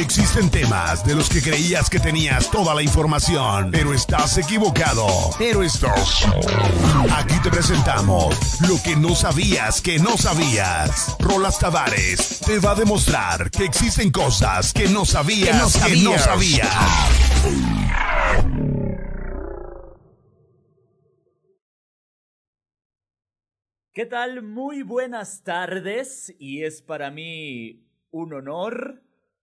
Existen temas de los que creías que tenías toda la información, pero estás equivocado. Pero estás. Aquí te presentamos lo que no sabías que no sabías. Rolas Tavares te va a demostrar que existen cosas que no sabías que no sabías. ¿Qué tal? Muy buenas tardes y es para mí un honor,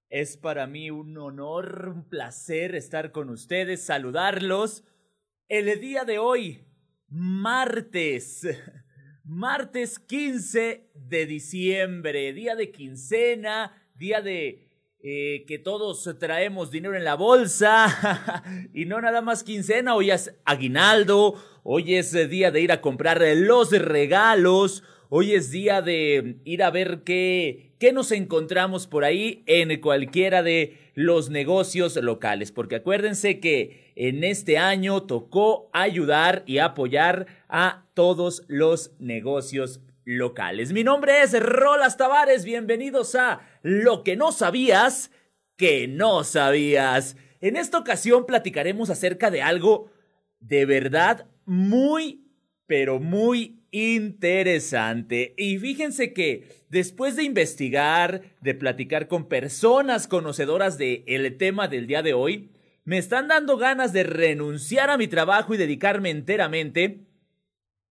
es para mí un honor, un placer estar con ustedes, saludarlos. El día de hoy, martes, martes 15 de diciembre, día de quincena, día de eh, que todos traemos dinero en la bolsa y no nada más quincena, hoy es aguinaldo, hoy es día de ir a comprar los regalos, hoy es día de ir a ver qué, qué nos encontramos por ahí en cualquiera de los negocios locales, porque acuérdense que en este año tocó ayudar y apoyar a todos los negocios locales. Mi nombre es Rolas Tavares, bienvenidos a Lo que no sabías que no sabías. En esta ocasión platicaremos acerca de algo de verdad muy, pero muy interesante. Y fíjense que después de investigar, de platicar con personas conocedoras del el tema del día de hoy, me están dando ganas de renunciar a mi trabajo y dedicarme enteramente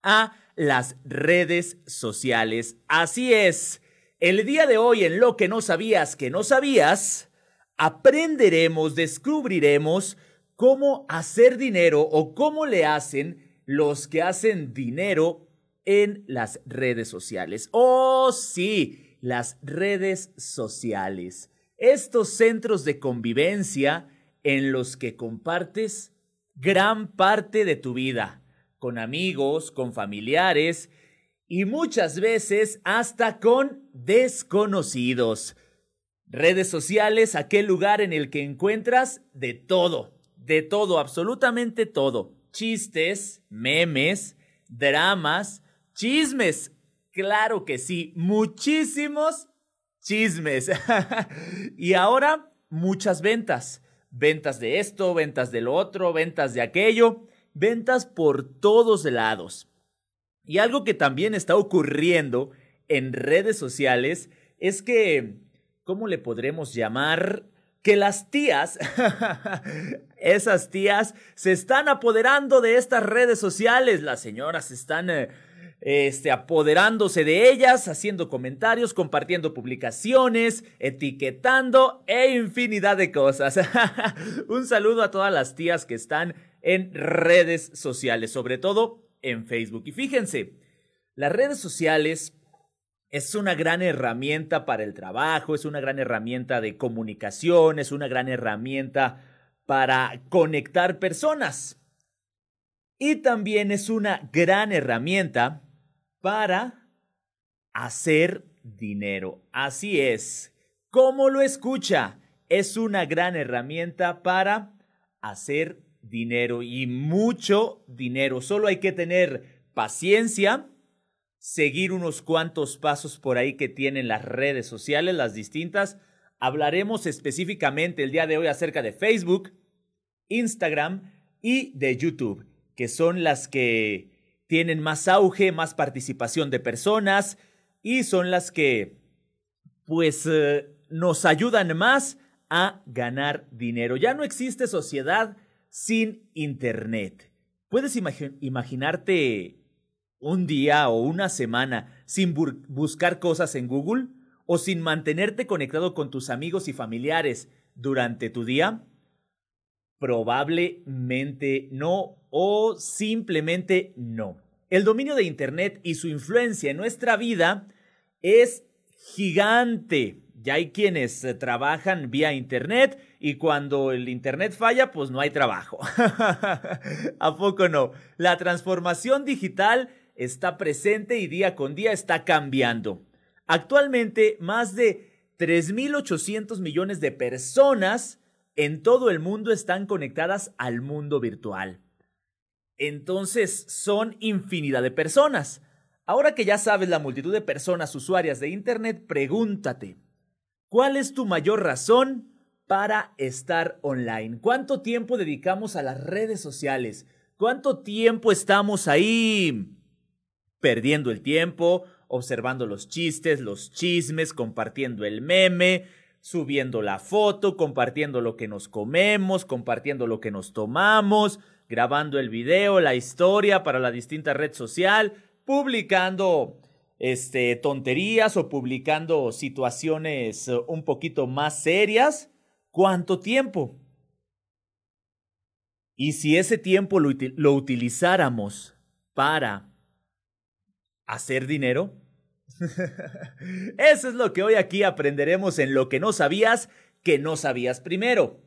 a las redes sociales. Así es, el día de hoy en lo que no sabías que no sabías, aprenderemos, descubriremos cómo hacer dinero o cómo le hacen los que hacen dinero en las redes sociales. Oh, sí, las redes sociales. Estos centros de convivencia en los que compartes gran parte de tu vida con amigos, con familiares y muchas veces hasta con desconocidos. Redes sociales, aquel lugar en el que encuentras de todo, de todo, absolutamente todo. Chistes, memes, dramas, chismes. Claro que sí, muchísimos chismes. y ahora muchas ventas. Ventas de esto, ventas del otro, ventas de aquello ventas por todos lados. Y algo que también está ocurriendo en redes sociales es que, ¿cómo le podremos llamar? Que las tías, esas tías, se están apoderando de estas redes sociales. Las señoras están eh, este, apoderándose de ellas, haciendo comentarios, compartiendo publicaciones, etiquetando e infinidad de cosas. Un saludo a todas las tías que están en redes sociales, sobre todo en Facebook. Y fíjense, las redes sociales es una gran herramienta para el trabajo, es una gran herramienta de comunicación, es una gran herramienta para conectar personas. Y también es una gran herramienta para hacer dinero. Así es. ¿Cómo lo escucha? Es una gran herramienta para hacer dinero y mucho dinero. Solo hay que tener paciencia, seguir unos cuantos pasos por ahí que tienen las redes sociales, las distintas. Hablaremos específicamente el día de hoy acerca de Facebook, Instagram y de YouTube, que son las que tienen más auge, más participación de personas y son las que pues eh, nos ayudan más a ganar dinero. Ya no existe sociedad sin Internet. ¿Puedes imaginarte un día o una semana sin buscar cosas en Google o sin mantenerte conectado con tus amigos y familiares durante tu día? Probablemente no o simplemente no. El dominio de Internet y su influencia en nuestra vida es gigante. Ya hay quienes eh, trabajan vía Internet y cuando el Internet falla, pues no hay trabajo. ¿A poco no? La transformación digital está presente y día con día está cambiando. Actualmente, más de 3.800 millones de personas en todo el mundo están conectadas al mundo virtual. Entonces, son infinidad de personas. Ahora que ya sabes la multitud de personas usuarias de Internet, pregúntate, ¿cuál es tu mayor razón para estar online? ¿Cuánto tiempo dedicamos a las redes sociales? ¿Cuánto tiempo estamos ahí perdiendo el tiempo, observando los chistes, los chismes, compartiendo el meme, subiendo la foto, compartiendo lo que nos comemos, compartiendo lo que nos tomamos, grabando el video, la historia para la distinta red social, publicando este, tonterías o publicando situaciones eh, un poquito más serias. ¿Cuánto tiempo? Y si ese tiempo lo, lo utilizáramos para hacer dinero, Eso es lo que hoy aquí aprenderemos en lo que no sabías que no sabías primero.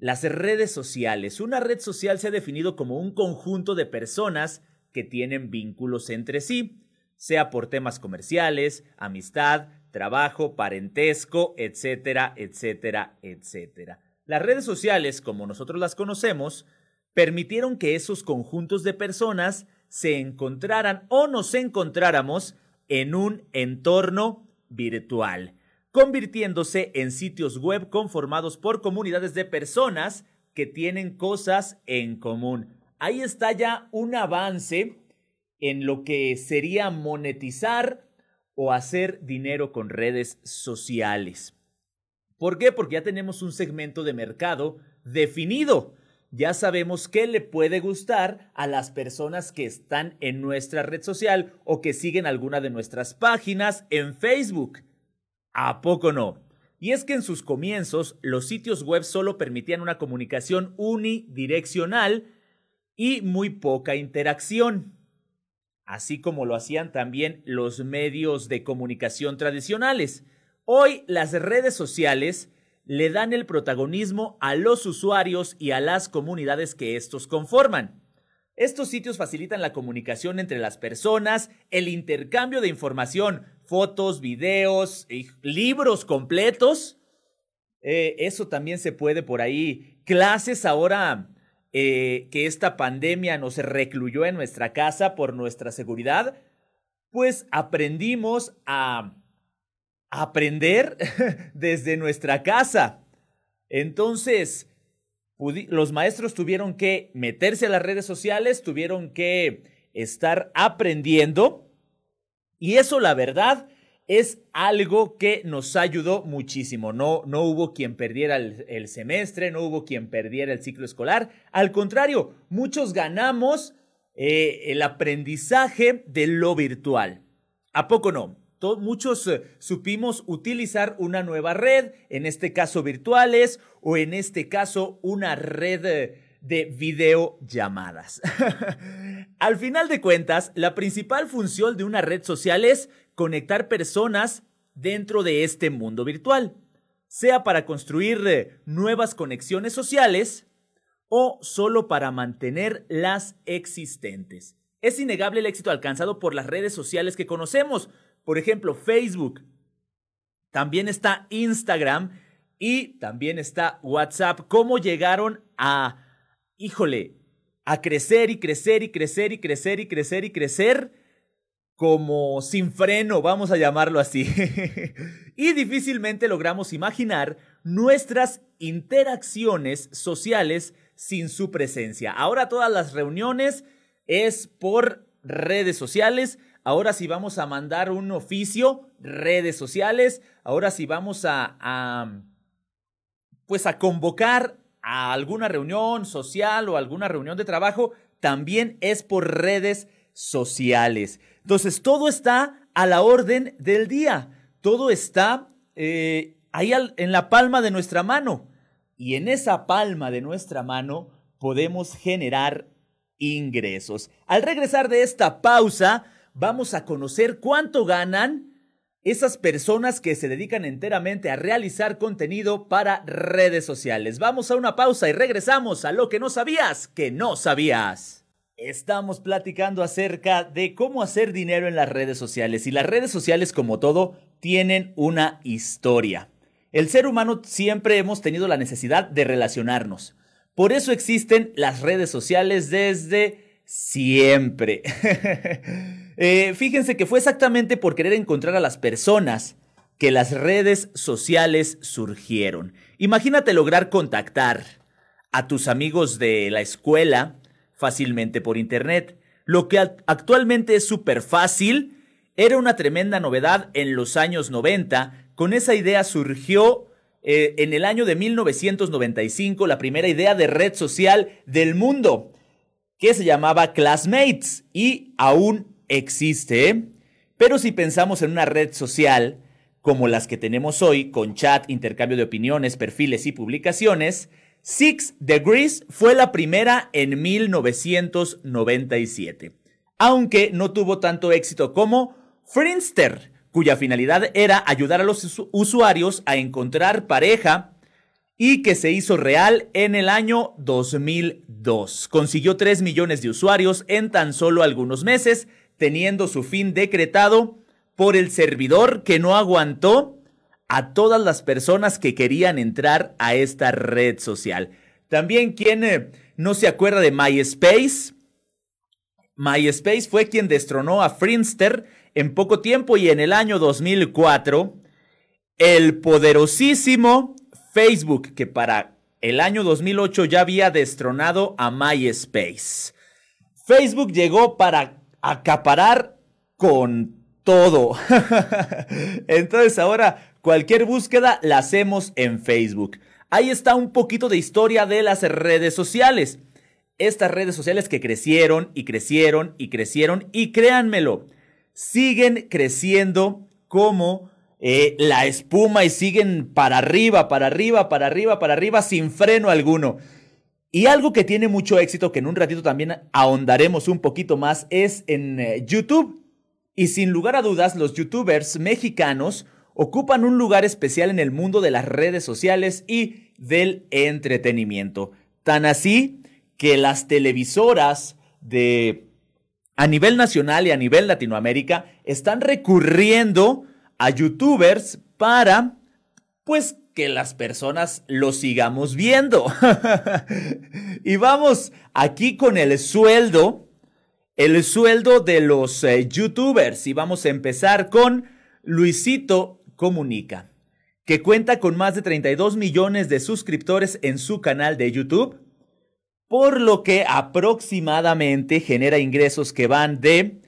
Las redes sociales. Una red social se ha definido como un conjunto de personas que tienen vínculos entre sí, sea por temas comerciales, amistad, trabajo, parentesco, etcétera, etcétera, etcétera. Las redes sociales, como nosotros las conocemos, permitieron que esos conjuntos de personas se encontraran o nos encontráramos en un entorno virtual, convirtiéndose en sitios web conformados por comunidades de personas que tienen cosas en común. Ahí está ya un avance en lo que sería monetizar o hacer dinero con redes sociales. ¿Por qué? Porque ya tenemos un segmento de mercado definido ya sabemos qué le puede gustar a las personas que están en nuestra red social o que siguen alguna de nuestras páginas en Facebook. ¿A poco no? Y es que en sus comienzos los sitios web solo permitían una comunicación unidireccional y muy poca interacción, así como lo hacían también los medios de comunicación tradicionales. Hoy las redes sociales le dan el protagonismo a los usuarios y a las comunidades que estos conforman. Estos sitios facilitan la comunicación entre las personas, el intercambio de información, fotos, videos, libros completos. Eh, eso también se puede por ahí. Clases ahora eh, que esta pandemia nos recluyó en nuestra casa por nuestra seguridad, pues aprendimos a aprender desde nuestra casa. Entonces, los maestros tuvieron que meterse a las redes sociales, tuvieron que estar aprendiendo. Y eso, la verdad, es algo que nos ayudó muchísimo. No, no hubo quien perdiera el, semestre, no hubo quien perdiera el ciclo escolar. Al contrario, muchos ganamos eh, el aprendizaje de lo virtual. ¿A poco no? muchos eh, supimos utilizar una nueva red, en este caso virtuales o en este caso una red eh, de videollamadas. Al final de cuentas, la principal función de una red social es conectar personas dentro de este mundo virtual, sea para construir eh, nuevas conexiones sociales o solo para mantener las existentes. Es innegable el éxito alcanzado por las redes sociales que conocemos, por ejemplo, Facebook. También está Instagram y también está WhatsApp. ¿Cómo llegaron a, híjole, a crecer y crecer y crecer y crecer y crecer y crecer? como sin freno, vamos a llamarlo así. y difícilmente logramos imaginar nuestras interacciones sociales sin su presencia. Ahora todas las reuniones es por redes sociales, Ahora si vamos a mandar un oficio, redes sociales. Ahora si vamos a, pues a convocar a alguna reunión social o alguna reunión de trabajo, también es por redes sociales. Entonces, todo está a la orden del día. Todo está eh, ahí en la palma de nuestra mano. Y en esa palma de nuestra mano podemos generar ingresos. Al regresar de esta pausa, vamos a conocer cuánto ganan esas personas que se dedican enteramente a realizar contenido para redes sociales. Vamos a una pausa y regresamos a lo que no sabías que no sabías. Estamos platicando acerca de cómo hacer dinero en las redes sociales y las redes sociales como todo tienen una historia. El ser humano siempre hemos tenido la necesidad de relacionarnos. Por eso existen las redes sociales desde siempre. Eh, fíjense que fue exactamente por querer encontrar a las personas que las redes sociales surgieron. Imagínate lograr contactar a tus amigos de la escuela fácilmente por Internet. Lo que actualmente es súper fácil, era una tremenda novedad en los años 90. Con esa idea surgió eh, en el año de 1995 la primera idea de red social del mundo, que se llamaba Classmates y aún existe. Pero si pensamos en una red social como las que tenemos hoy, con chat, intercambio de opiniones, perfiles y publicaciones, Six Degrees fue la primera en 1997, aunque no tuvo tanto éxito como Friendster, cuya finalidad era ayudar a los usuarios a encontrar pareja y que se hizo real en el año 2002. Consiguió 3 millones de usuarios en tan solo algunos meses, teniendo su fin decretado por el servidor que no aguantó a todas las personas que querían entrar a esta red social. También quien eh, no se acuerda de MySpace. MySpace fue quien destronó a Friendster en poco tiempo y en el año 2004 el poderosísimo Facebook que para el año 2008 ya había destronado a MySpace. Facebook llegó para acaparar con todo. Entonces ahora cualquier búsqueda la hacemos en Facebook. Ahí está un poquito de historia de las redes sociales. Estas redes sociales que crecieron y crecieron y crecieron y créanmelo, siguen creciendo como eh, la espuma y siguen para arriba, para arriba, para arriba, para arriba, sin freno alguno. Y algo que tiene mucho éxito, que en un ratito también ahondaremos un poquito más, es en eh, YouTube. Y sin lugar a dudas, los youtubers mexicanos ocupan un lugar especial en el mundo de las redes sociales y del entretenimiento. Tan así que las televisoras de a nivel nacional y a nivel Latinoamérica están recurriendo a youtubers para pues que las personas lo sigamos viendo. y vamos aquí con el sueldo el sueldo de los eh, youtubers. Y vamos a empezar con Luisito Comunica, que cuenta con más de 32 millones de suscriptores en su canal de YouTube, por lo que aproximadamente genera ingresos que van de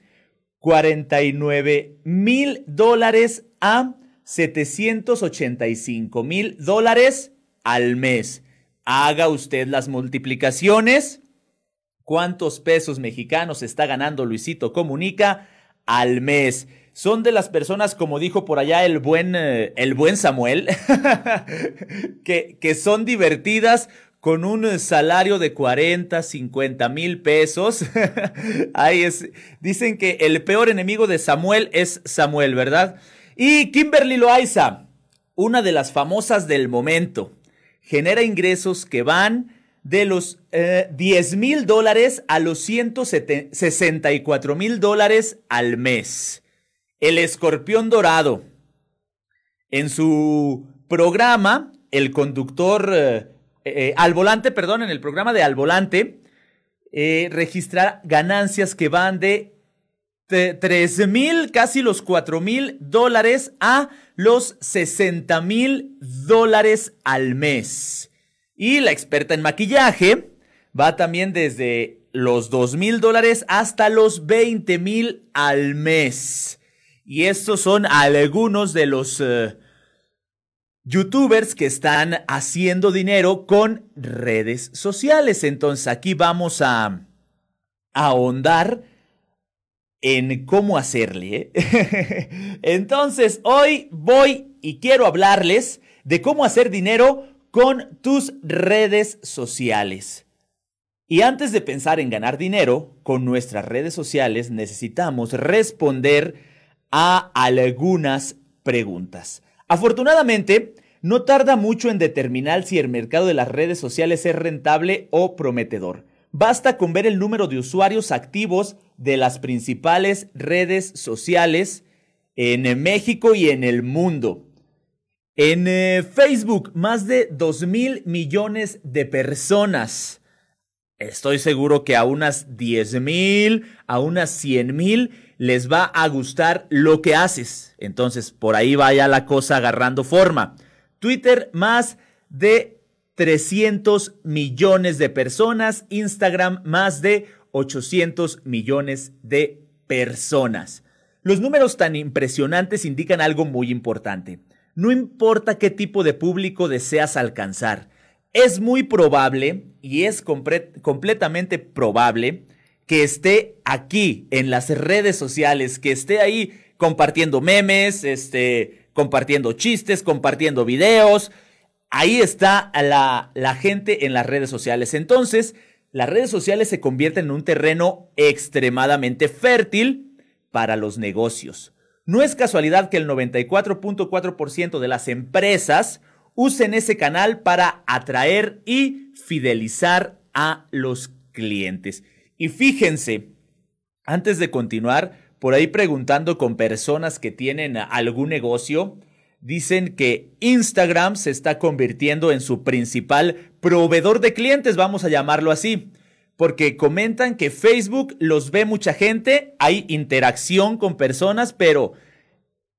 49 mil dólares a 785 mil dólares al mes. Haga usted las multiplicaciones cuántos pesos mexicanos está ganando Luisito Comunica al mes. Son de las personas, como dijo por allá el buen, eh, el buen Samuel, que, que son divertidas con un salario de 40, 50 mil pesos. Ahí es. Dicen que el peor enemigo de Samuel es Samuel, ¿verdad? Y Kimberly Loaiza, una de las famosas del momento, genera ingresos que van de los 10 eh, mil dólares a los 164 mil dólares al mes. El escorpión dorado. En su programa, el conductor eh, eh, al volante, perdón, en el programa de al volante, registra ganancias que van de 3 mil, casi los 4 mil dólares a los 60 mil dólares al mes. Y la experta en maquillaje va también desde los 2 mil dólares hasta los 20 mil al mes. Y estos son algunos de los eh, youtubers que están haciendo dinero con redes sociales. Entonces aquí vamos a, ahondar en cómo hacerle. ¿eh? Entonces hoy voy y quiero hablarles de cómo hacer dinero con tus redes sociales. Y antes de pensar en ganar dinero con nuestras redes sociales, necesitamos responder a algunas preguntas. Afortunadamente, no tarda mucho en determinar si el mercado de las redes sociales es rentable o prometedor. Basta con ver el número de usuarios activos de las principales redes sociales en México y en el mundo. En eh, Facebook, más de 2 mil millones de personas. Estoy seguro que a unas 10 mil, a unas 100 mil, les va a gustar lo que haces. Entonces, por ahí vaya la cosa agarrando forma. Twitter más de 300 millones de personas, Instagram más de 800 millones de personas. Los números tan impresionantes indican algo muy importante. No importa qué tipo de público deseas alcanzar, es muy probable y es completamente probable que esté aquí en las redes sociales, que esté ahí compartiendo memes, este, compartiendo chistes, compartiendo videos. Ahí está la, la gente en las redes sociales. Entonces, las redes sociales se convierten en un terreno extremadamente fértil para los negocios. No es casualidad que el 94.4% de las empresas usen ese canal para atraer y fidelizar a los clientes. Y fíjense, antes de continuar, por ahí preguntando con personas que tienen algún negocio, dicen que Instagram se está convirtiendo en su principal proveedor de clientes, vamos a llamarlo así. Porque comentan que Facebook los ve mucha gente, hay interacción con personas, pero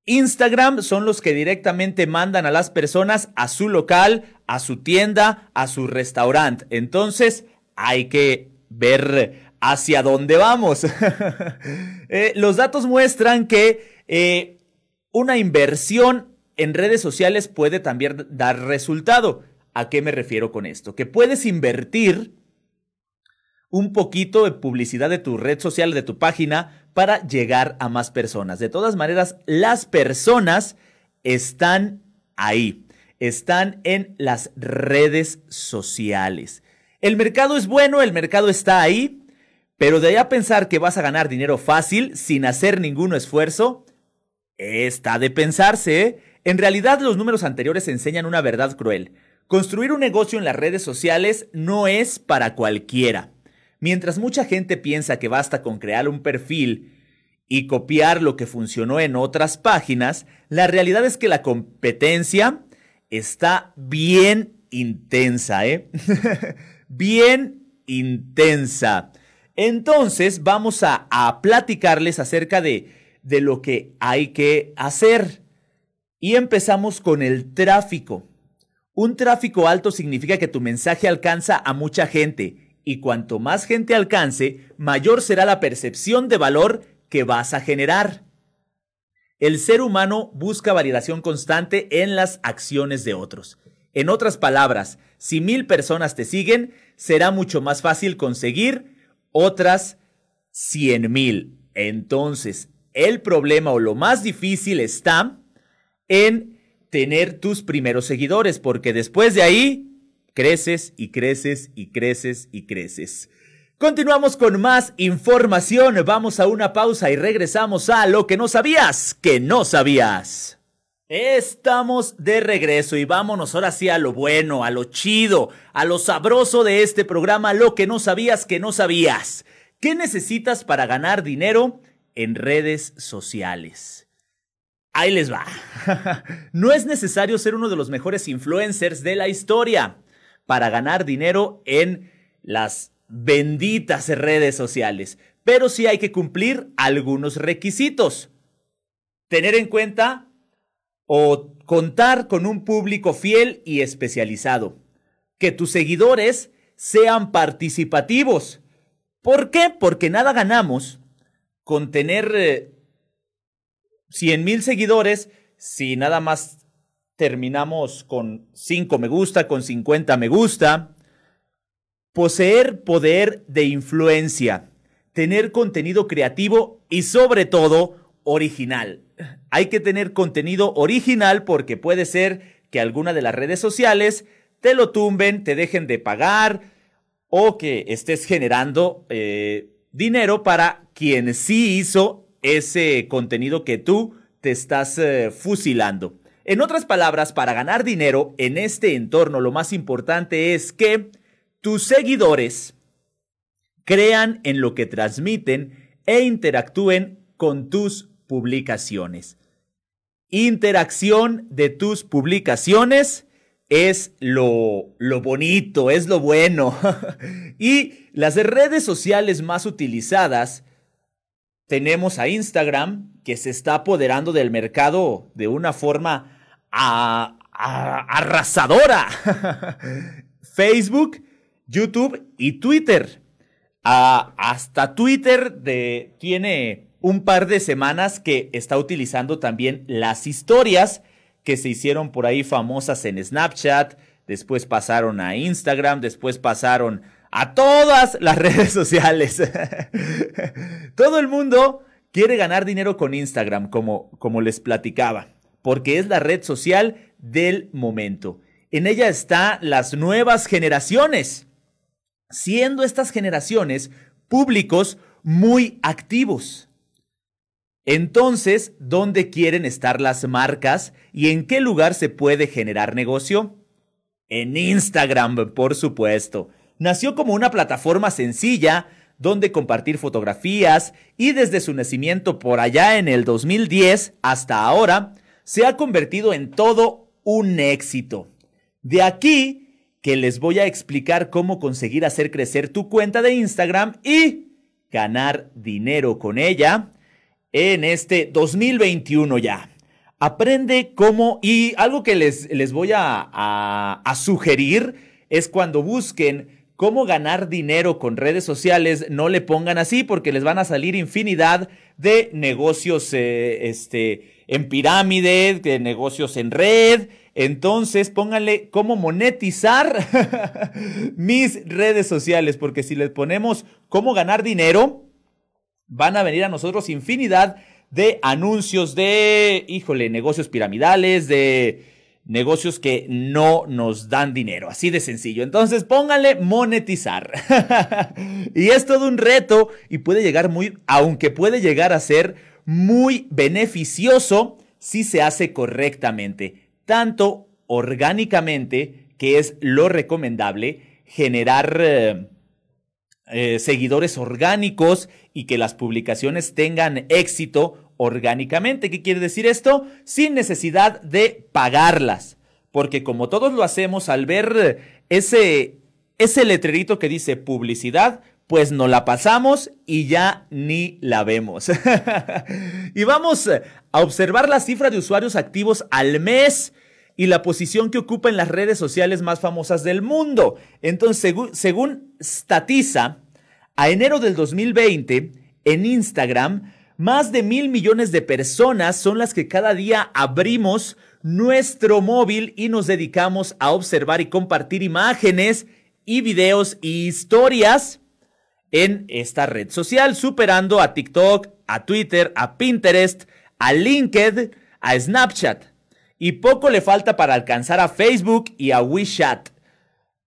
Instagram son los que directamente mandan a las personas a su local, a su tienda, a su restaurante. Entonces hay que ver hacia dónde vamos. Eh, los datos muestran que eh, una inversión en redes sociales puede también dar resultado. ¿A qué me refiero con esto? Que puedes invertir un poquito de publicidad de tu red social, de tu página, para llegar a más personas. De todas maneras, las personas están ahí, están en las redes sociales. El mercado es bueno, el mercado está ahí, pero de ahí a pensar que vas a ganar dinero fácil sin hacer ningún esfuerzo, está de pensarse. ¿eh? En realidad los números anteriores enseñan una verdad cruel. Construir un negocio en las redes sociales no es para cualquiera. Mientras mucha gente piensa que basta con crear un perfil y copiar lo que funcionó en otras páginas, la realidad es que la competencia está bien intensa, ¿eh? bien intensa. Entonces vamos a, a platicarles acerca de, de lo que hay que hacer. Y empezamos con el tráfico. Un tráfico alto significa que tu mensaje alcanza a mucha gente y cuanto más gente alcance, mayor será la percepción de valor que vas a generar. El ser humano busca validación constante en las acciones de otros. En otras palabras, si mil personas te siguen, será mucho más fácil conseguir otras cien mil. Entonces, el problema o lo más difícil está en tener tus primeros seguidores, porque después de ahí Creces y creces y creces y creces. Continuamos con más información. Vamos a una pausa y regresamos a lo que no sabías, que no sabías. Estamos de regreso y vámonos ahora sí a lo bueno, a lo chido, a lo sabroso de este programa, lo que no sabías que no sabías. ¿Qué necesitas para ganar dinero en redes sociales? Ahí les va. no es necesario ser uno de los mejores influencers de la historia para ganar dinero en las benditas redes sociales. Pero sí hay que cumplir algunos requisitos. Tener en cuenta o contar con un público fiel y especializado. Que tus seguidores sean participativos. ¿Por qué? Porque nada ganamos con tener 100 eh, mil seguidores si nada más terminamos con 5 me gusta, con 50 me gusta. Poseer poder de influencia, tener contenido creativo y sobre todo original. Hay que tener contenido original porque puede ser que alguna de las redes sociales te lo tumben, te dejen de pagar o que estés generando eh, dinero para quien sí hizo ese contenido que tú te estás eh, fusilando. En otras palabras, para ganar dinero en este entorno, lo más importante es que tus seguidores crean en lo que transmiten e interactúen con tus publicaciones. Interacción de tus publicaciones es lo, lo bonito, es lo bueno. y las redes sociales más utilizadas tenemos a Instagram, que se está apoderando del mercado de una forma arrasadora. Facebook, YouTube y Twitter. hasta Twitter de, tiene un par de semanas que está utilizando también las historias que se hicieron por ahí famosas en Snapchat, después pasaron a Instagram, después pasaron a todas las redes sociales. Todo el mundo quiere ganar dinero con Instagram, como, como les platicaba, porque es la red social del momento. En ella están las nuevas generaciones, siendo estas generaciones públicos muy activos. Entonces, ¿dónde quieren estar las marcas y en qué lugar se puede generar negocio? En Instagram, por supuesto. Nació como una plataforma sencilla donde compartir fotografías y desde su nacimiento por allá en el 2010 hasta ahora, se ha convertido en todo un éxito. De aquí que les voy a explicar cómo conseguir hacer crecer tu cuenta de Instagram y ganar dinero con ella en este 2021 ya. Aprende cómo, y algo que les, les voy a, a, sugerir es cuando busquen cómo ganar dinero con redes sociales, no le pongan así porque les van a salir infinidad de negocios eh, este, en pirámide, de negocios en red. Entonces pónganle cómo monetizar mis redes sociales, porque si les ponemos cómo ganar dinero, van a venir a nosotros infinidad de anuncios de, híjole, negocios piramidales, de negocios que no nos dan dinero, así de sencillo. Entonces pónganle monetizar. y es todo un reto y puede llegar muy, aunque puede llegar a ser muy beneficioso si se hace correctamente, tanto orgánicamente, que es lo recomendable, generar... Eh, eh, seguidores orgánicos y que las publicaciones tengan éxito orgánicamente. ¿Qué quiere decir esto? Sin necesidad de pagarlas. Porque como todos lo hacemos al ver ese, ese letrerito que dice publicidad, pues no la pasamos y ya ni la vemos. y vamos a observar la cifra de usuarios activos al mes y la posición que ocupa en las redes sociales más famosas del mundo. Entonces, según, según Statisa, a enero del 2020, en Instagram, más de mil millones de personas son las que cada día abrimos nuestro móvil y nos dedicamos a observar y compartir imágenes y videos y historias en esta red social, superando a TikTok, a Twitter, a Pinterest, a LinkedIn, a Snapchat. Y poco le falta para alcanzar a Facebook y a WeChat.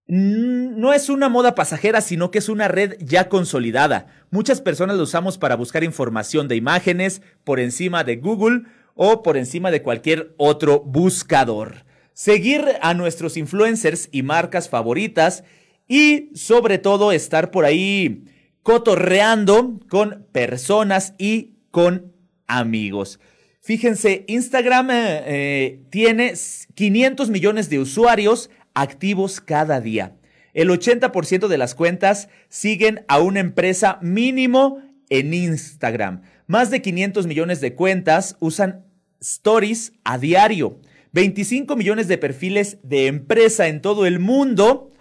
No es una moda pasajera, sino que es una red ya consolidada. Muchas personas lo usamos para buscar información de imágenes por encima de Google o por encima de cualquier otro buscador. Seguir a nuestros influencers y marcas favoritas y sobre todo estar por ahí cotorreando con personas y con amigos. Fíjense, Instagram eh, eh, tiene 500 millones de usuarios activos cada día. El 80% de las cuentas siguen a una empresa mínimo en Instagram. Más de 500 millones de cuentas usan stories a diario. 25 millones de perfiles de empresa en todo el mundo.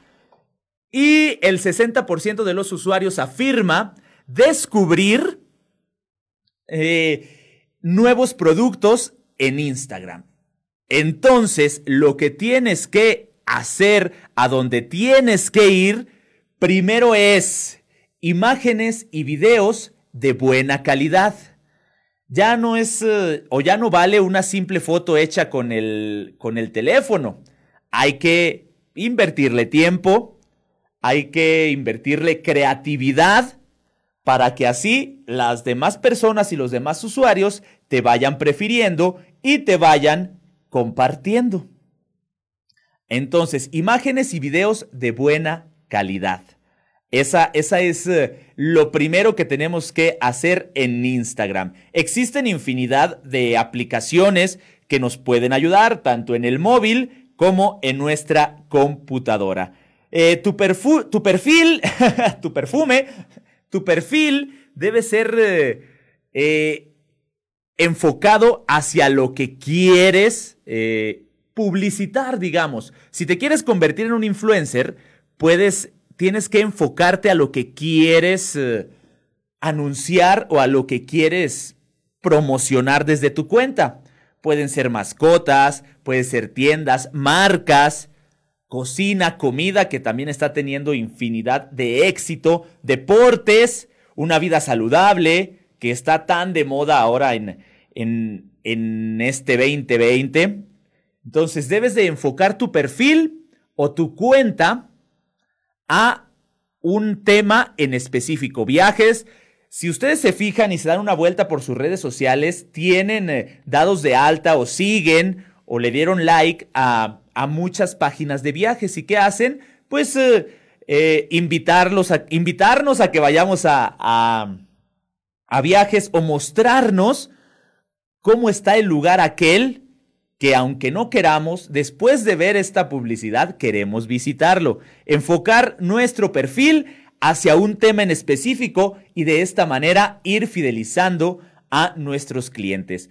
Y el 60% de los usuarios afirma descubrir eh, nuevos productos en Instagram. Entonces, lo que tienes que hacer, a donde tienes que ir, primero es imágenes y videos de buena calidad. Ya no es eh, o ya no vale una simple foto hecha con el, con el teléfono. Hay que invertirle tiempo, hay que invertirle creatividad para que así las demás personas y los demás usuarios te vayan prefiriendo y te vayan compartiendo. Entonces, imágenes y videos de buena calidad. Esa, esa, es eh, lo primero que tenemos que hacer en Instagram. Existen infinidad de aplicaciones que nos pueden ayudar, tanto en el móvil como en nuestra computadora. Eh, tu, tu, perfil, tu perfume, tu perfil debe ser eh, enfocado hacia lo que quieres publicitar, digamos. Si te quieres convertir en un influencer, puedes, tienes que enfocarte a lo que quieres eh, anunciar o a lo que quieres promocionar desde tu cuenta. Pueden ser mascotas, pueden ser tiendas, marcas, cocina, comida, que también está teniendo infinidad de éxito, deportes, una vida saludable, que está tan de moda ahora en, en, en este 2020. Entonces debes de enfocar tu perfil o tu cuenta a un tema en específico. Viajes, si ustedes se fijan y se dan una vuelta por sus redes sociales, tienen eh, dados de alta o siguen o le dieron like a, muchas páginas de viajes. ¿Y qué hacen? Pues eh, eh, invitarlos a, invitarnos a que vayamos a, a, a viajes o mostrarnos cómo está el lugar aquel que aunque no queramos, después de ver esta publicidad queremos visitarlo. Enfocar nuestro perfil hacia un tema en específico y de esta manera ir fidelizando a nuestros clientes.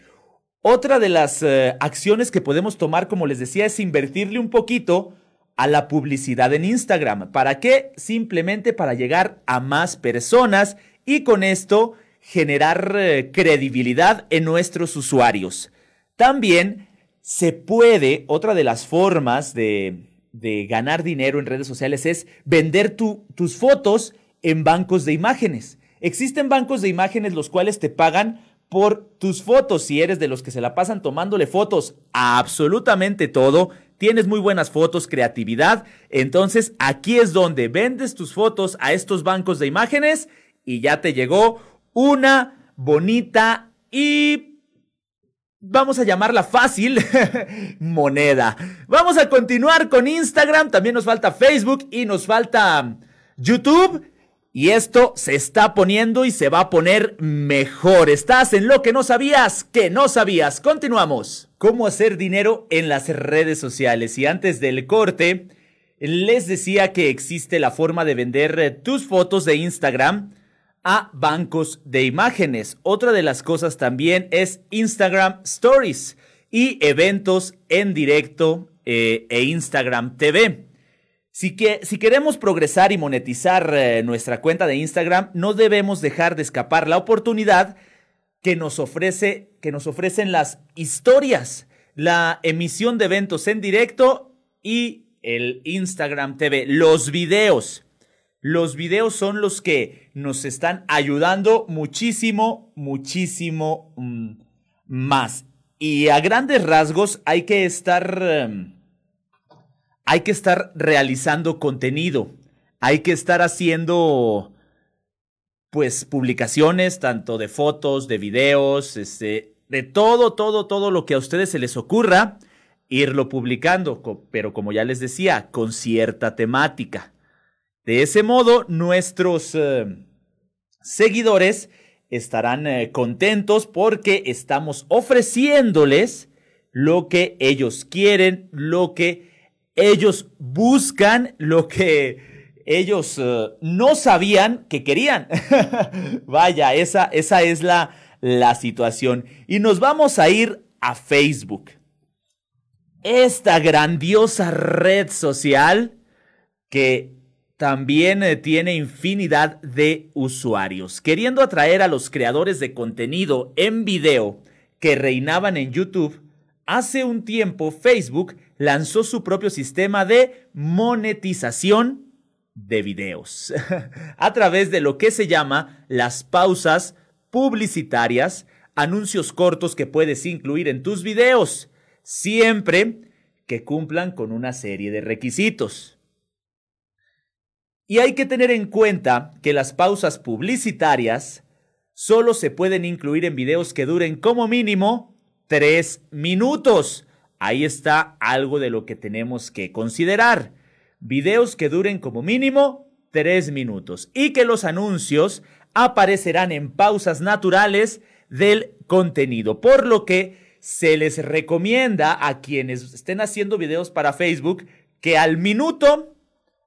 Otra de las eh, acciones que podemos tomar, como les decía, es invertirle un poquito a la publicidad en Instagram. ¿Para qué? Simplemente para llegar a más personas y con esto generar eh, credibilidad en nuestros usuarios. También se puede, otra de las formas de, de ganar dinero en redes sociales es vender tus fotos en bancos de imágenes. Existen bancos de imágenes los cuales te pagan por tus fotos. Si eres de los que se la pasan tomándole fotos a absolutamente todo, tienes muy buenas fotos, creatividad, entonces aquí es donde vendes tus fotos a estos bancos de imágenes y ya te llegó una bonita y vamos a llamarla fácil, moneda. Vamos a continuar con Instagram, también nos falta Facebook y nos falta YouTube. Y esto se está poniendo y se va a poner mejor. Estás en lo que no sabías, que no sabías. Continuamos. ¿Cómo hacer dinero en las redes sociales? Y antes del corte, les decía que existe la forma de vender tus fotos de Instagram a bancos de imágenes. Otra de las cosas también es Instagram Stories y eventos en directo eh, e Instagram TV. Si, que, si queremos progresar y monetizar eh, nuestra cuenta de Instagram, no debemos dejar de escapar la oportunidad que nos, ofrece, que nos ofrecen las historias, la emisión de eventos en directo y el Instagram TV, los videos. Los videos son los que nos están ayudando muchísimo, muchísimo mm, más. Y a grandes rasgos hay que estar... Em, hay que estar realizando contenido. Hay que estar haciendo pues publicaciones tanto de fotos, de videos, este, de todo, todo, todo lo que a ustedes se les ocurra, irlo publicando, pero como ya les decía, con cierta temática. De ese modo, nuestros eh, seguidores estarán eh, contentos porque estamos ofreciéndoles lo que ellos quieren, lo que ellos buscan, lo que ellos eh, no sabían que querían. Vaya, esa, esa es la, la situación. Y nos vamos a ir a Facebook. Esta grandiosa red social que también eh, tiene infinidad de usuarios, queriendo atraer a los creadores de contenido en video que reinaban en YouTube. Hace un tiempo Facebook lanzó su propio sistema de monetización de videos a través de lo que se llama las pausas publicitarias, anuncios cortos que puedes incluir en tus videos, siempre que cumplan con una serie de requisitos. Y hay que tener en cuenta que las pausas publicitarias solo se pueden incluir en videos que duren como mínimo tres minutos. Ahí está algo de lo que tenemos que considerar. Videos que duren como mínimo tres minutos y que los anuncios aparecerán en pausas naturales del contenido, por lo que se les recomienda a quienes estén haciendo videos para Facebook que al minuto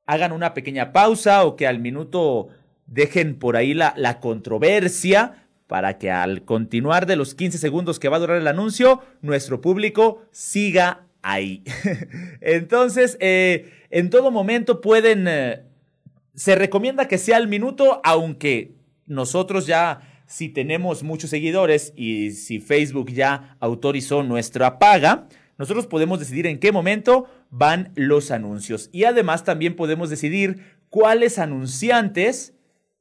hagan una pequeña pausa o que al minuto dejen por ahí la, la controversia para que al continuar de los 15 segundos que va a durar el anuncio, nuestro público siga ahí. Entonces, eh, en todo momento pueden... Eh, se recomienda que sea al minuto, aunque nosotros ya, si tenemos muchos seguidores y si Facebook ya autorizó nuestra paga, nosotros podemos decidir en qué momento van los anuncios. Y además también podemos decidir cuáles anunciantes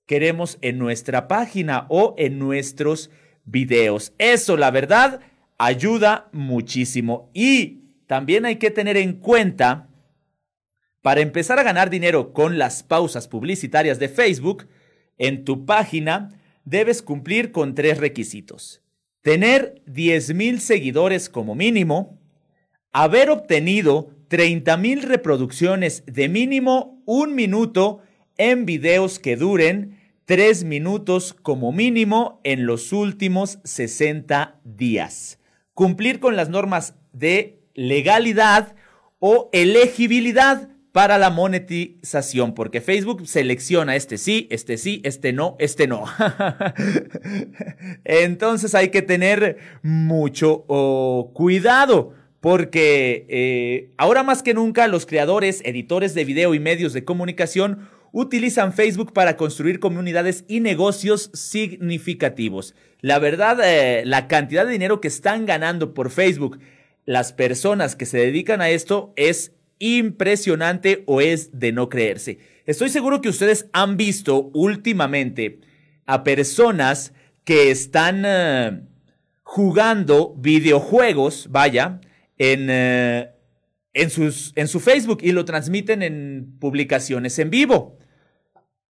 queremos en nuestra página o en nuestros videos. Eso, la verdad, ayuda muchísimo. Y también hay que tener en cuenta, para empezar a ganar dinero con las pausas publicitarias de Facebook, en tu página debes cumplir con tres requisitos. Tener 10.000 seguidores como mínimo, haber obtenido 30.000 reproducciones de mínimo un minuto en videos que duren 3 minutos como mínimo en los últimos 60 días. Cumplir con las normas de legalidad o elegibilidad para la monetización, porque Facebook selecciona este sí, este sí, este no, este no. Entonces hay que tener mucho oh, cuidado, porque eh, ahora más que nunca los creadores, editores de video y medios de comunicación utilizan Facebook para construir comunidades y negocios significativos. La verdad, eh, la cantidad de dinero que están ganando por Facebook las personas que se dedican a esto es impresionante o es de no creerse. Estoy seguro que ustedes han visto últimamente a personas que están eh, jugando videojuegos, vaya, en, eh, en, sus, en su Facebook y lo transmiten en publicaciones en vivo.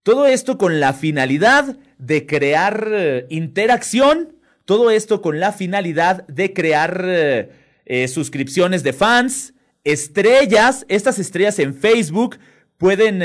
Todo esto con la finalidad de crear eh, interacción, todo esto con la finalidad de crear eh, suscripciones de fans, estrellas. Estas estrellas en Facebook pueden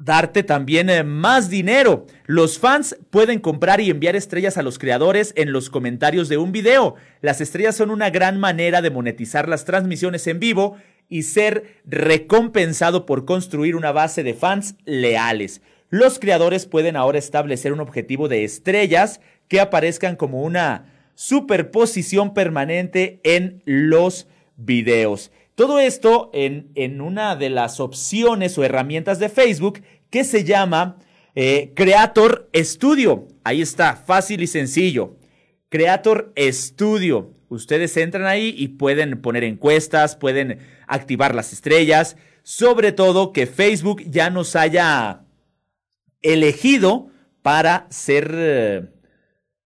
darte también eh, más dinero. Los fans pueden comprar y enviar estrellas a los creadores en los comentarios de un video. Las estrellas son una gran manera de monetizar las transmisiones en vivo y ser recompensado por construir una base de fans leales. Los creadores pueden ahora establecer un objetivo de estrellas que aparezcan como una superposición permanente en los videos. Todo esto en, en, una de las opciones o herramientas de Facebook que se llama eh, Creator Studio. Ahí está, fácil y sencillo. Creator Studio. Ustedes entran ahí y pueden poner encuestas, pueden activar las estrellas. Sobre todo que Facebook ya nos haya elegido para ser... Eh,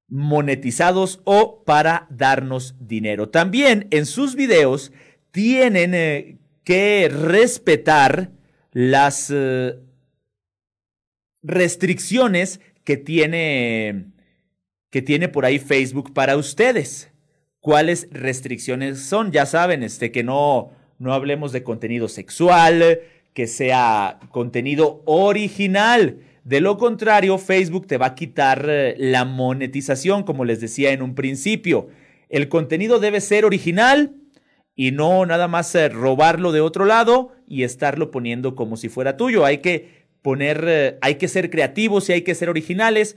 monetizados o para darnos dinero. También en sus videos tienen eh, que respetar las eh, restricciones que tiene que tiene por ahí Facebook para ustedes. ¿Cuáles restricciones son? Ya saben, este que no no hablemos de contenido sexual, que sea contenido original de lo contrario, Facebook te va a quitar eh, la monetización, como les decía en un principio. El contenido debe ser original y no nada más eh, robarlo de otro lado y estarlo poniendo como si fuera tuyo. Hay que poner, eh, hay que ser creativos y hay que ser originales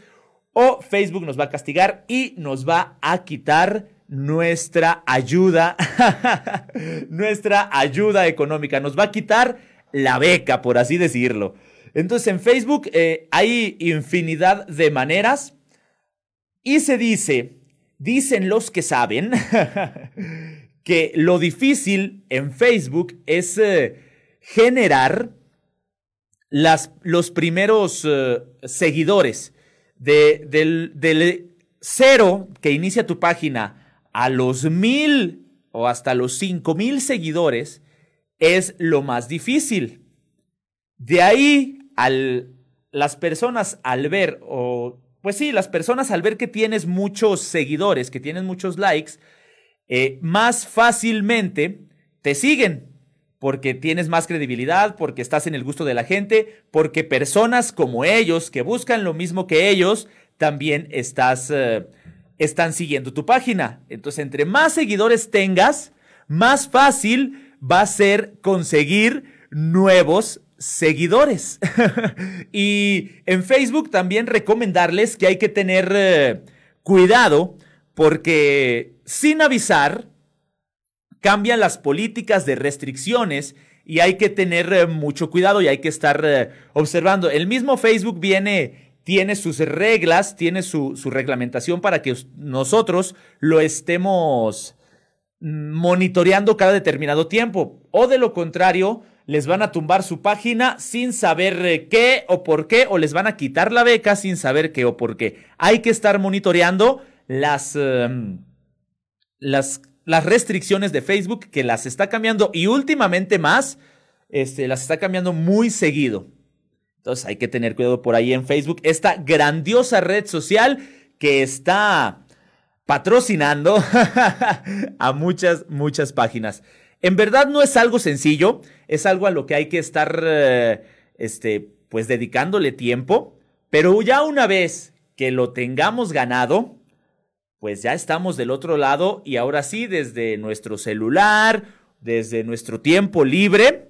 o Facebook nos va a castigar y nos va a quitar nuestra ayuda, nuestra ayuda económica, nos va a quitar la beca, por así decirlo. Entonces en Facebook eh, hay infinidad de maneras y se dice, dicen los que saben, que lo difícil en Facebook es eh, generar los primeros eh, seguidores. del, del cero que inicia tu página a los mil o hasta los cinco mil seguidores es lo más difícil. De ahí al, las personas al ver, o pues sí, las personas al ver que tienes muchos seguidores, que tienes muchos likes, eh, más fácilmente te siguen porque tienes más credibilidad, porque estás en el gusto de la gente, porque personas como ellos, que buscan lo mismo que ellos, también estás, eh, están siguiendo tu página. Entonces, entre más seguidores tengas, más fácil va a ser conseguir nuevos seguidores. y en Facebook también recomendarles que hay que tener eh, cuidado porque sin avisar cambian las políticas de restricciones y hay que tener eh, mucho cuidado y hay que estar eh, observando. El mismo Facebook viene, tiene sus reglas, tiene su, su reglamentación para que nosotros lo estemos monitoreando cada determinado tiempo. O de lo contrario, les van a tumbar su página sin saber eh, qué o por qué, o les van a quitar la beca sin saber qué o por qué. Hay que estar monitoreando las, em, las, las restricciones de Facebook que las está cambiando y últimamente más, este, las está cambiando muy seguido. Entonces hay que tener cuidado por ahí en Facebook, esta grandiosa red social que está patrocinando a muchas, muchas páginas. En verdad no es algo sencillo, es algo a lo que hay que estar, eh, este, pues dedicándole tiempo, pero ya una vez que lo tengamos ganado, pues ya estamos del otro lado y ahora sí, desde nuestro celular, desde nuestro tiempo libre,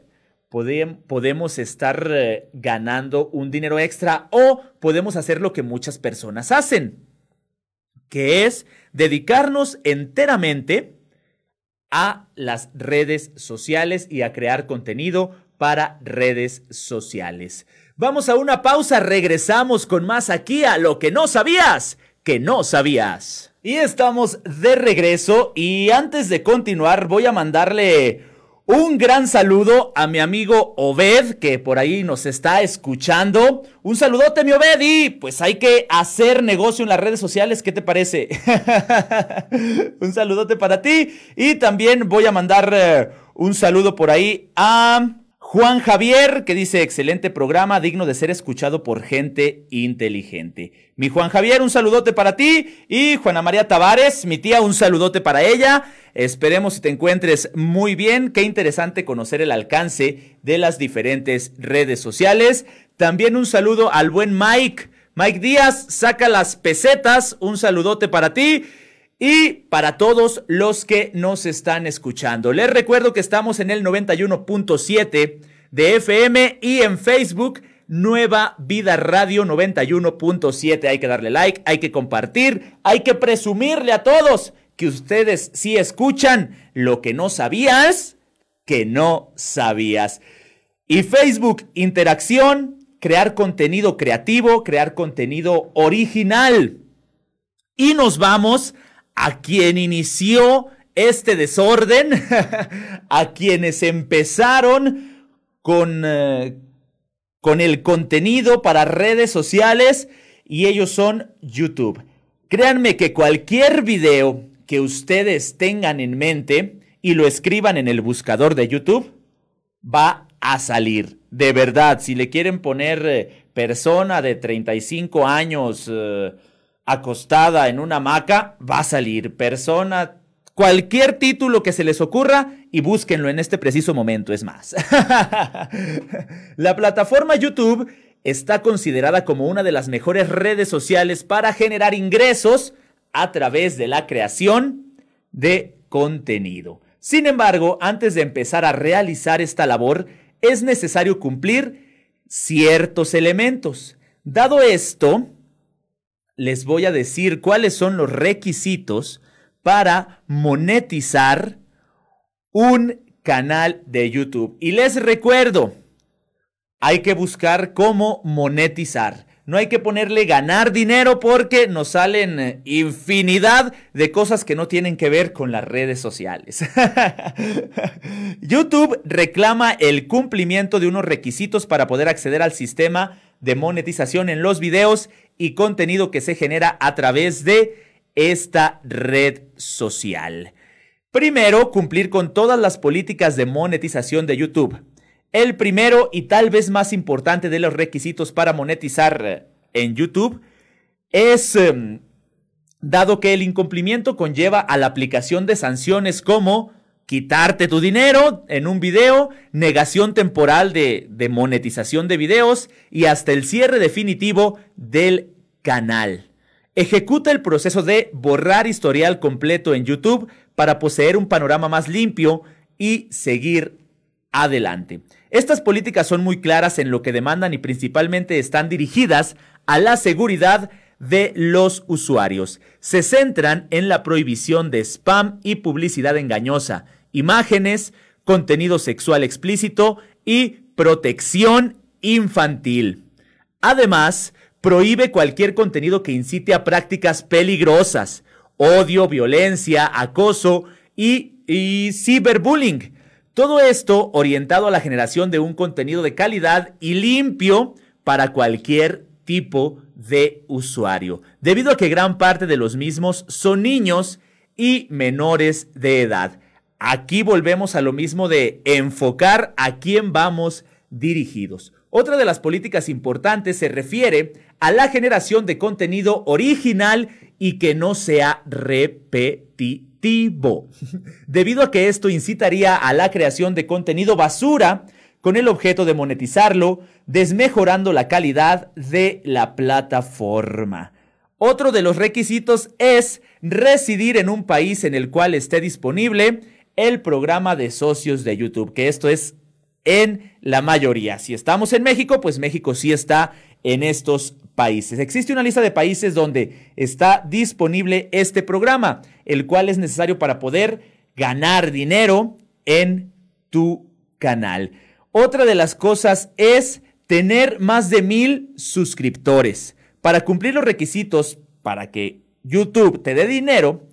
podemos estar eh, ganando un dinero extra o podemos hacer lo que muchas personas hacen, que es dedicarnos enteramente a las redes sociales y a crear contenido para redes sociales. Vamos a una pausa, regresamos con más aquí a lo que no sabías, que no sabías. Y estamos de regreso y antes de continuar voy a mandarle un gran saludo a mi amigo Obed, que por ahí nos está escuchando. Un saludote, mi Obed, y pues hay que hacer negocio en las redes sociales. ¿Qué te parece? un saludote para ti. Y también voy a mandar eh, un saludo por ahí a Juan Javier, que dice, excelente programa, digno de ser escuchado por gente inteligente. Mi Juan Javier, un saludote para ti. Y Juana María Tavares, mi tía, un saludote para ella. Esperemos que te encuentres muy bien. Qué interesante conocer el alcance de las diferentes redes sociales. También un saludo al buen Mike. Mike Díaz, saca las pesetas. Un saludote para ti y para todos los que nos están escuchando. Les recuerdo que estamos en el 91.7 de FM y en Facebook Nueva Vida Radio 91.7. Hay que darle like, hay que compartir, hay que presumirle a todos que ustedes sí escuchan lo que no sabías, que no sabías. Y Facebook, interacción, crear contenido creativo, crear contenido original. Y nos vamos a quien inició este desorden, a quienes empezaron con, eh, con el contenido para redes sociales y ellos son YouTube. Créanme que cualquier video que ustedes tengan en mente y lo escriban en el buscador de YouTube, va a salir. De verdad, si le quieren poner eh, persona de 35 años, eh, acostada en una hamaca, va a salir persona, cualquier título que se les ocurra y búsquenlo en este preciso momento, es más. la plataforma YouTube está considerada como una de las mejores redes sociales para generar ingresos a través de la creación de contenido. Sin embargo, antes de empezar a realizar esta labor, es necesario cumplir ciertos elementos. Dado esto, les voy a decir cuáles son los requisitos para monetizar un canal de YouTube. Y les recuerdo, hay que buscar cómo monetizar. No hay que ponerle ganar dinero porque nos salen eh, infinidad de cosas que no tienen que ver con las redes sociales. YouTube reclama el cumplimiento de unos requisitos para poder acceder al sistema de monetización en los videos y contenido que se genera a través de esta red social. Primero, cumplir con todas las políticas de monetización de YouTube. El primero y tal vez más importante de los requisitos para monetizar en YouTube es, em, dado que el incumplimiento conlleva a la aplicación de sanciones como quitarte tu dinero en un video, negación temporal de, monetización de videos y hasta el cierre definitivo del canal. Ejecuta el proceso de borrar historial completo en YouTube para poseer un panorama más limpio y seguir adelante. Estas políticas son muy claras en lo que demandan y principalmente están dirigidas a la seguridad de los usuarios. Se centran en la prohibición de spam y publicidad engañosa, imágenes, contenido sexual explícito y protección infantil. Además, prohíbe cualquier contenido que incite a prácticas peligrosas, odio, violencia, acoso y, ciberbullying. Todo esto orientado a la generación de un contenido de calidad y limpio para cualquier tipo de usuario, debido a que gran parte de los mismos son niños y menores de edad. Aquí volvemos a lo mismo de enfocar a quién vamos dirigidos. Otra de las políticas importantes se refiere a la generación de contenido original y que no sea repetitivo, debido a que esto incitaría a la creación de contenido basura con el objeto de monetizarlo, desmejorando la calidad de la plataforma. Otro de los requisitos es residir en un país en el cual esté disponible el programa de socios de YouTube, que esto es en la mayoría. Si estamos en México, pues México sí está en estos países. Existe una lista de países donde está disponible este programa, el cual es necesario para poder ganar dinero en tu canal. Otra de las cosas es tener más de mil suscriptores. Para cumplir los requisitos para que YouTube te dé dinero,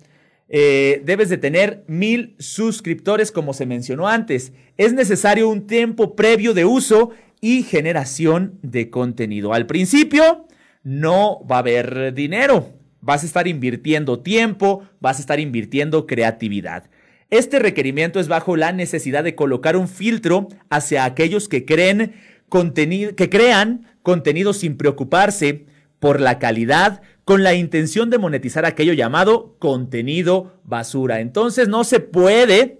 eh, debes de tener mil suscriptores como se mencionó antes. Es necesario un tiempo previo de uso y generación de contenido. Al principio no va a haber dinero. Vas a estar invirtiendo tiempo, vas a estar invirtiendo creatividad. Este requerimiento es bajo la necesidad de colocar un filtro hacia aquellos que creen que crean contenido sin preocuparse por la calidad, con la intención de monetizar aquello llamado contenido basura. Entonces no se puede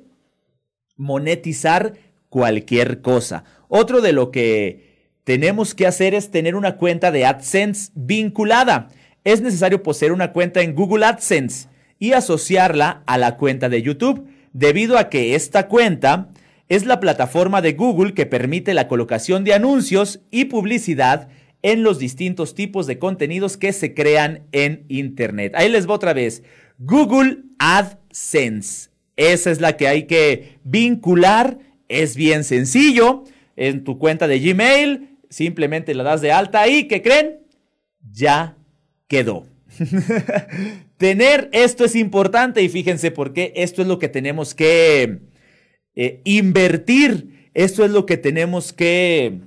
monetizar cualquier cosa. Otro de lo que tenemos que hacer es tener una cuenta de AdSense vinculada. Es necesario poseer una cuenta en Google AdSense y asociarla a la cuenta de YouTube, debido a que esta cuenta es la plataforma de Google que permite la colocación de anuncios y publicidad en los distintos tipos de contenidos que se crean en Internet. Ahí les va otra vez. Google AdSense. Esa es la que hay que vincular. Es bien sencillo. En tu cuenta de Gmail, simplemente la das de alta y, ¿qué creen? Ya quedó. Tener esto es importante y fíjense por qué esto es lo que tenemos que eh, invertir. Esto es lo que tenemos que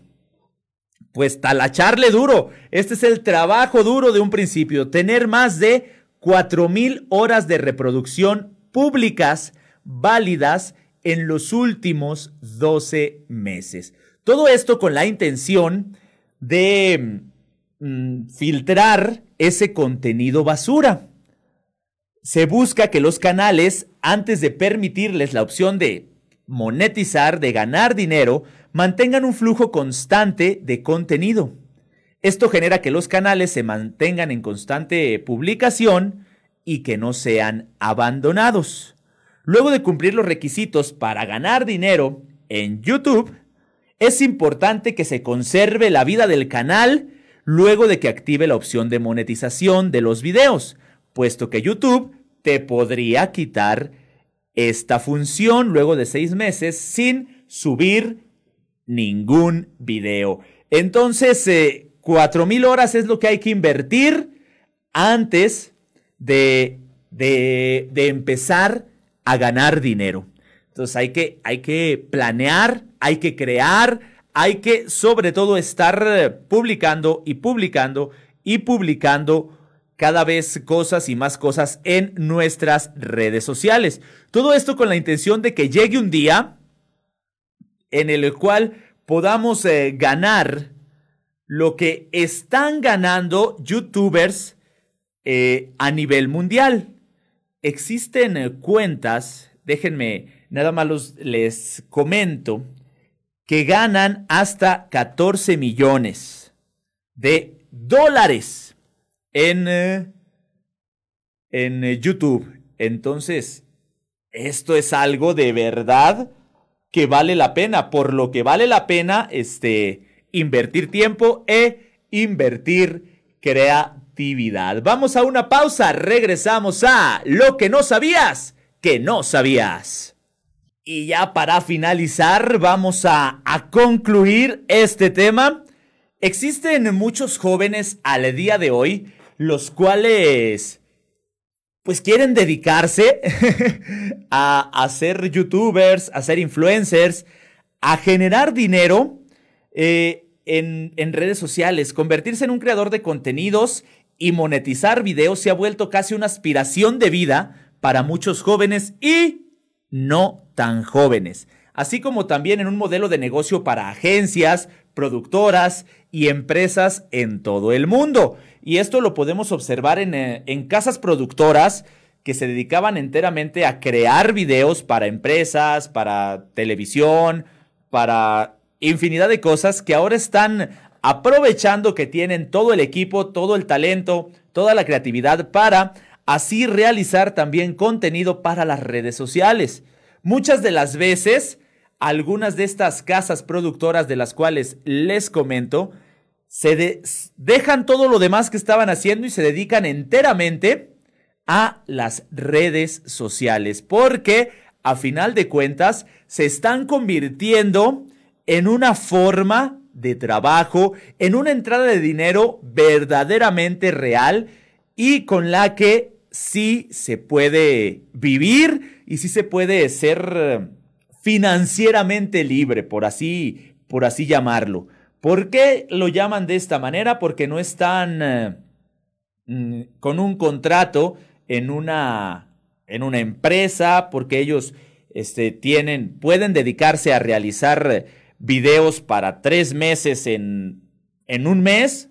pues talacharle duro. Este es el trabajo duro de un principio, tener más de 4.000 horas de reproducción públicas válidas en los últimos 12 meses. Todo esto con la intención de mm, filtrar ese contenido basura. Se busca que los canales, antes de permitirles la opción de monetizar, de ganar dinero, mantengan un flujo constante de contenido. Esto genera que los canales se mantengan en constante publicación y que no sean abandonados. Luego de cumplir los requisitos para ganar dinero en YouTube, es importante que se conserve la vida del canal luego de que active la opción de monetización de los videos, puesto que YouTube te podría quitar esta función luego de seis meses sin subir ningún video. Entonces, eh, cuatro mil horas es lo que hay que invertir antes de, de, de, empezar a ganar dinero. Entonces hay que, hay que planear, hay que crear, hay que sobre todo estar eh, publicando y publicando y publicando cada vez cosas y más cosas en nuestras redes sociales. Todo esto con la intención de que llegue un día en el cual podamos eh, ganar lo que están ganando youtubers eh, a nivel mundial. Existen eh, cuentas, déjenme, nada más les comento, que ganan hasta 14 millones de dólares en, en YouTube. Entonces, esto es algo de verdad que vale la pena, por lo que vale la pena este, invertir tiempo e invertir creatividad. Vamos a una pausa, regresamos a lo que no sabías, que no sabías. Y ya para finalizar, vamos a, a concluir este tema. Existen muchos jóvenes al día de hoy, los cuales pues quieren dedicarse a, a, ser youtubers, a ser influencers, a generar dinero eh, en, en redes sociales, convertirse en un creador de contenidos y monetizar videos se ha vuelto casi una aspiración de vida para muchos jóvenes y no tan jóvenes, así como también en un modelo de negocio para agencias, productoras y empresas en todo el mundo. Y esto lo podemos observar en, eh, en casas productoras que se dedicaban enteramente a crear videos para empresas, para televisión, para infinidad de cosas que ahora están aprovechando que tienen todo el equipo, todo el talento, toda la creatividad para así realizar también contenido para las redes sociales. Muchas de las veces, algunas de estas casas productoras de las cuales les comento, se dejan todo lo demás que estaban haciendo y se dedican enteramente a las redes sociales, porque a final de cuentas se están convirtiendo en una forma de trabajo, en una entrada de dinero verdaderamente real y con la que sí se puede vivir y sí se puede ser financieramente libre, por así, por así llamarlo. ¿Por qué lo llaman de esta manera? Porque no están eh, mm, con un contrato en una, en una empresa, porque ellos este, tienen, pueden dedicarse a realizar videos para tres meses en, en un mes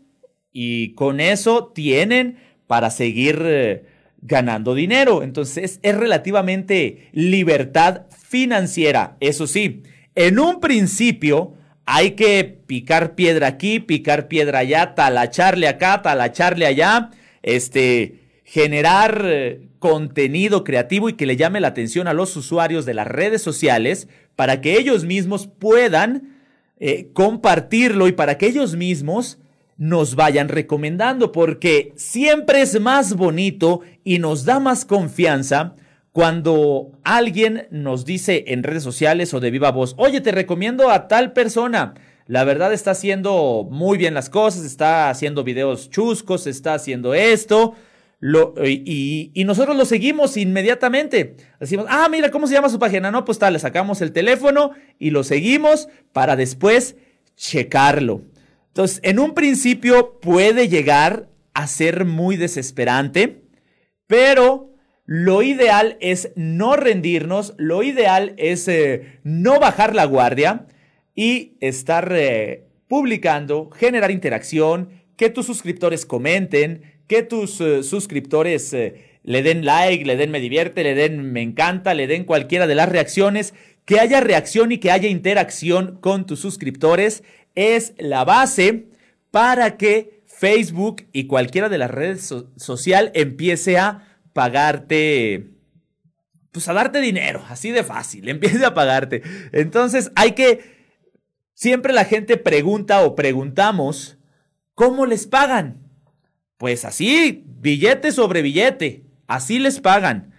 y con eso tienen para seguir eh, ganando dinero. Entonces es relativamente libertad financiera. Eso sí, en un principio hay que picar piedra aquí, picar piedra allá, talacharle acá, talacharle allá, este, generar eh, contenido creativo y que le llame la atención a los usuarios de las redes sociales para que ellos mismos puedan eh, compartirlo y para que ellos mismos nos vayan recomendando, porque siempre es más bonito y nos da más confianza cuando alguien nos dice en redes sociales o de viva voz, oye, te recomiendo a tal persona. La verdad está haciendo muy bien las cosas, está haciendo videos chuscos, está haciendo esto. Y, y, nosotros lo seguimos inmediatamente. Decimos, ah, mira, ¿cómo se llama su página? No, pues tal, le sacamos el teléfono y lo seguimos para después checarlo. Entonces, en un principio puede llegar a ser muy desesperante, pero lo ideal es no rendirnos, lo ideal es eh, no bajar la guardia y estar eh, publicando, generar interacción, que tus suscriptores comenten, que tus eh, suscriptores le den like, le den me divierte, le den me encanta, le den cualquiera de las reacciones, que haya reacción y que haya interacción con tus suscriptores es la base para que Facebook y cualquiera de las redes sociales social empiece a pagarte, pues a darte dinero, así de fácil, empiece a pagarte. Entonces hay que, siempre la gente pregunta o preguntamos, ¿cómo les pagan? Pues así, billete sobre billete, así les pagan.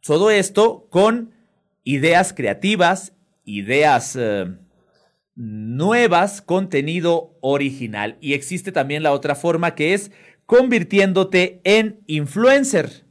Todo esto con ideas creativas, ideas eh, nuevas, contenido original. Y existe también la otra forma que es convirtiéndote en influencer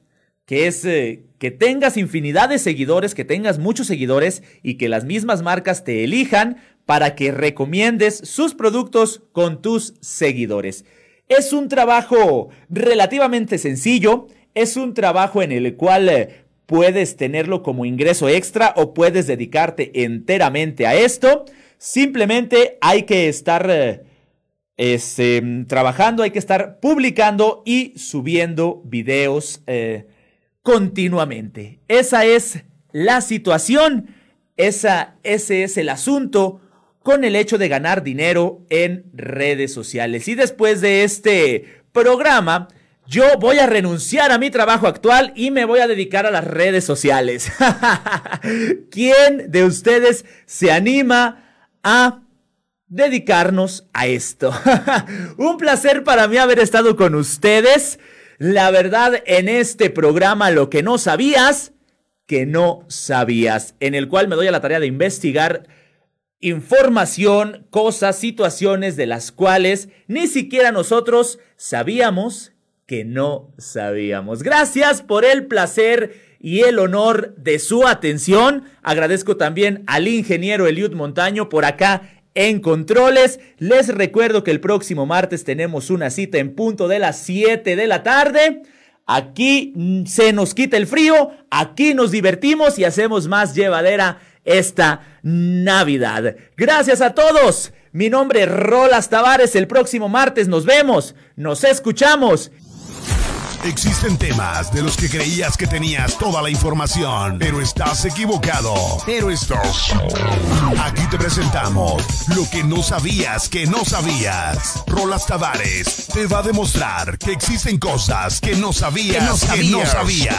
que es eh, que tengas infinidad de seguidores, que tengas muchos seguidores y que las mismas marcas te elijan para que recomiendes sus productos con tus seguidores. Es un trabajo relativamente sencillo, es un trabajo en el cual eh, puedes tenerlo como ingreso extra o puedes dedicarte enteramente a esto. Simplemente hay que estar eh, este, trabajando, hay que estar publicando y subiendo videos continuamente. Esa es la situación, esa, ese es el asunto con el hecho de ganar dinero en redes sociales. Y después de este programa, yo voy a renunciar a mi trabajo actual y me voy a dedicar a las redes sociales. ¿Quién de ustedes se anima a dedicarnos a esto? Un placer para mí haber estado con ustedes. La verdad, en este programa, lo que no sabías, que no sabías, en el cual me doy a la tarea de investigar información, cosas, situaciones de las cuales ni siquiera nosotros sabíamos que no sabíamos. Gracias por el placer y el honor de su atención. Agradezco también al ingeniero Eliud Montaño por acá en controles. Les recuerdo que el próximo martes tenemos una cita en punto de las 7 de la tarde. Aquí mm, se nos quita el frío, aquí nos divertimos y hacemos más llevadera esta Navidad. Gracias a todos. Mi nombre es Rolas Tavares. El próximo martes nos vemos, nos escuchamos. Existen temas de los que creías que tenías toda la información, pero estás equivocado. Pero esto. Aquí te presentamos lo que no sabías que no sabías. Rolas Tavares te va a demostrar que existen cosas que no sabías que no sabías. Que no sabías.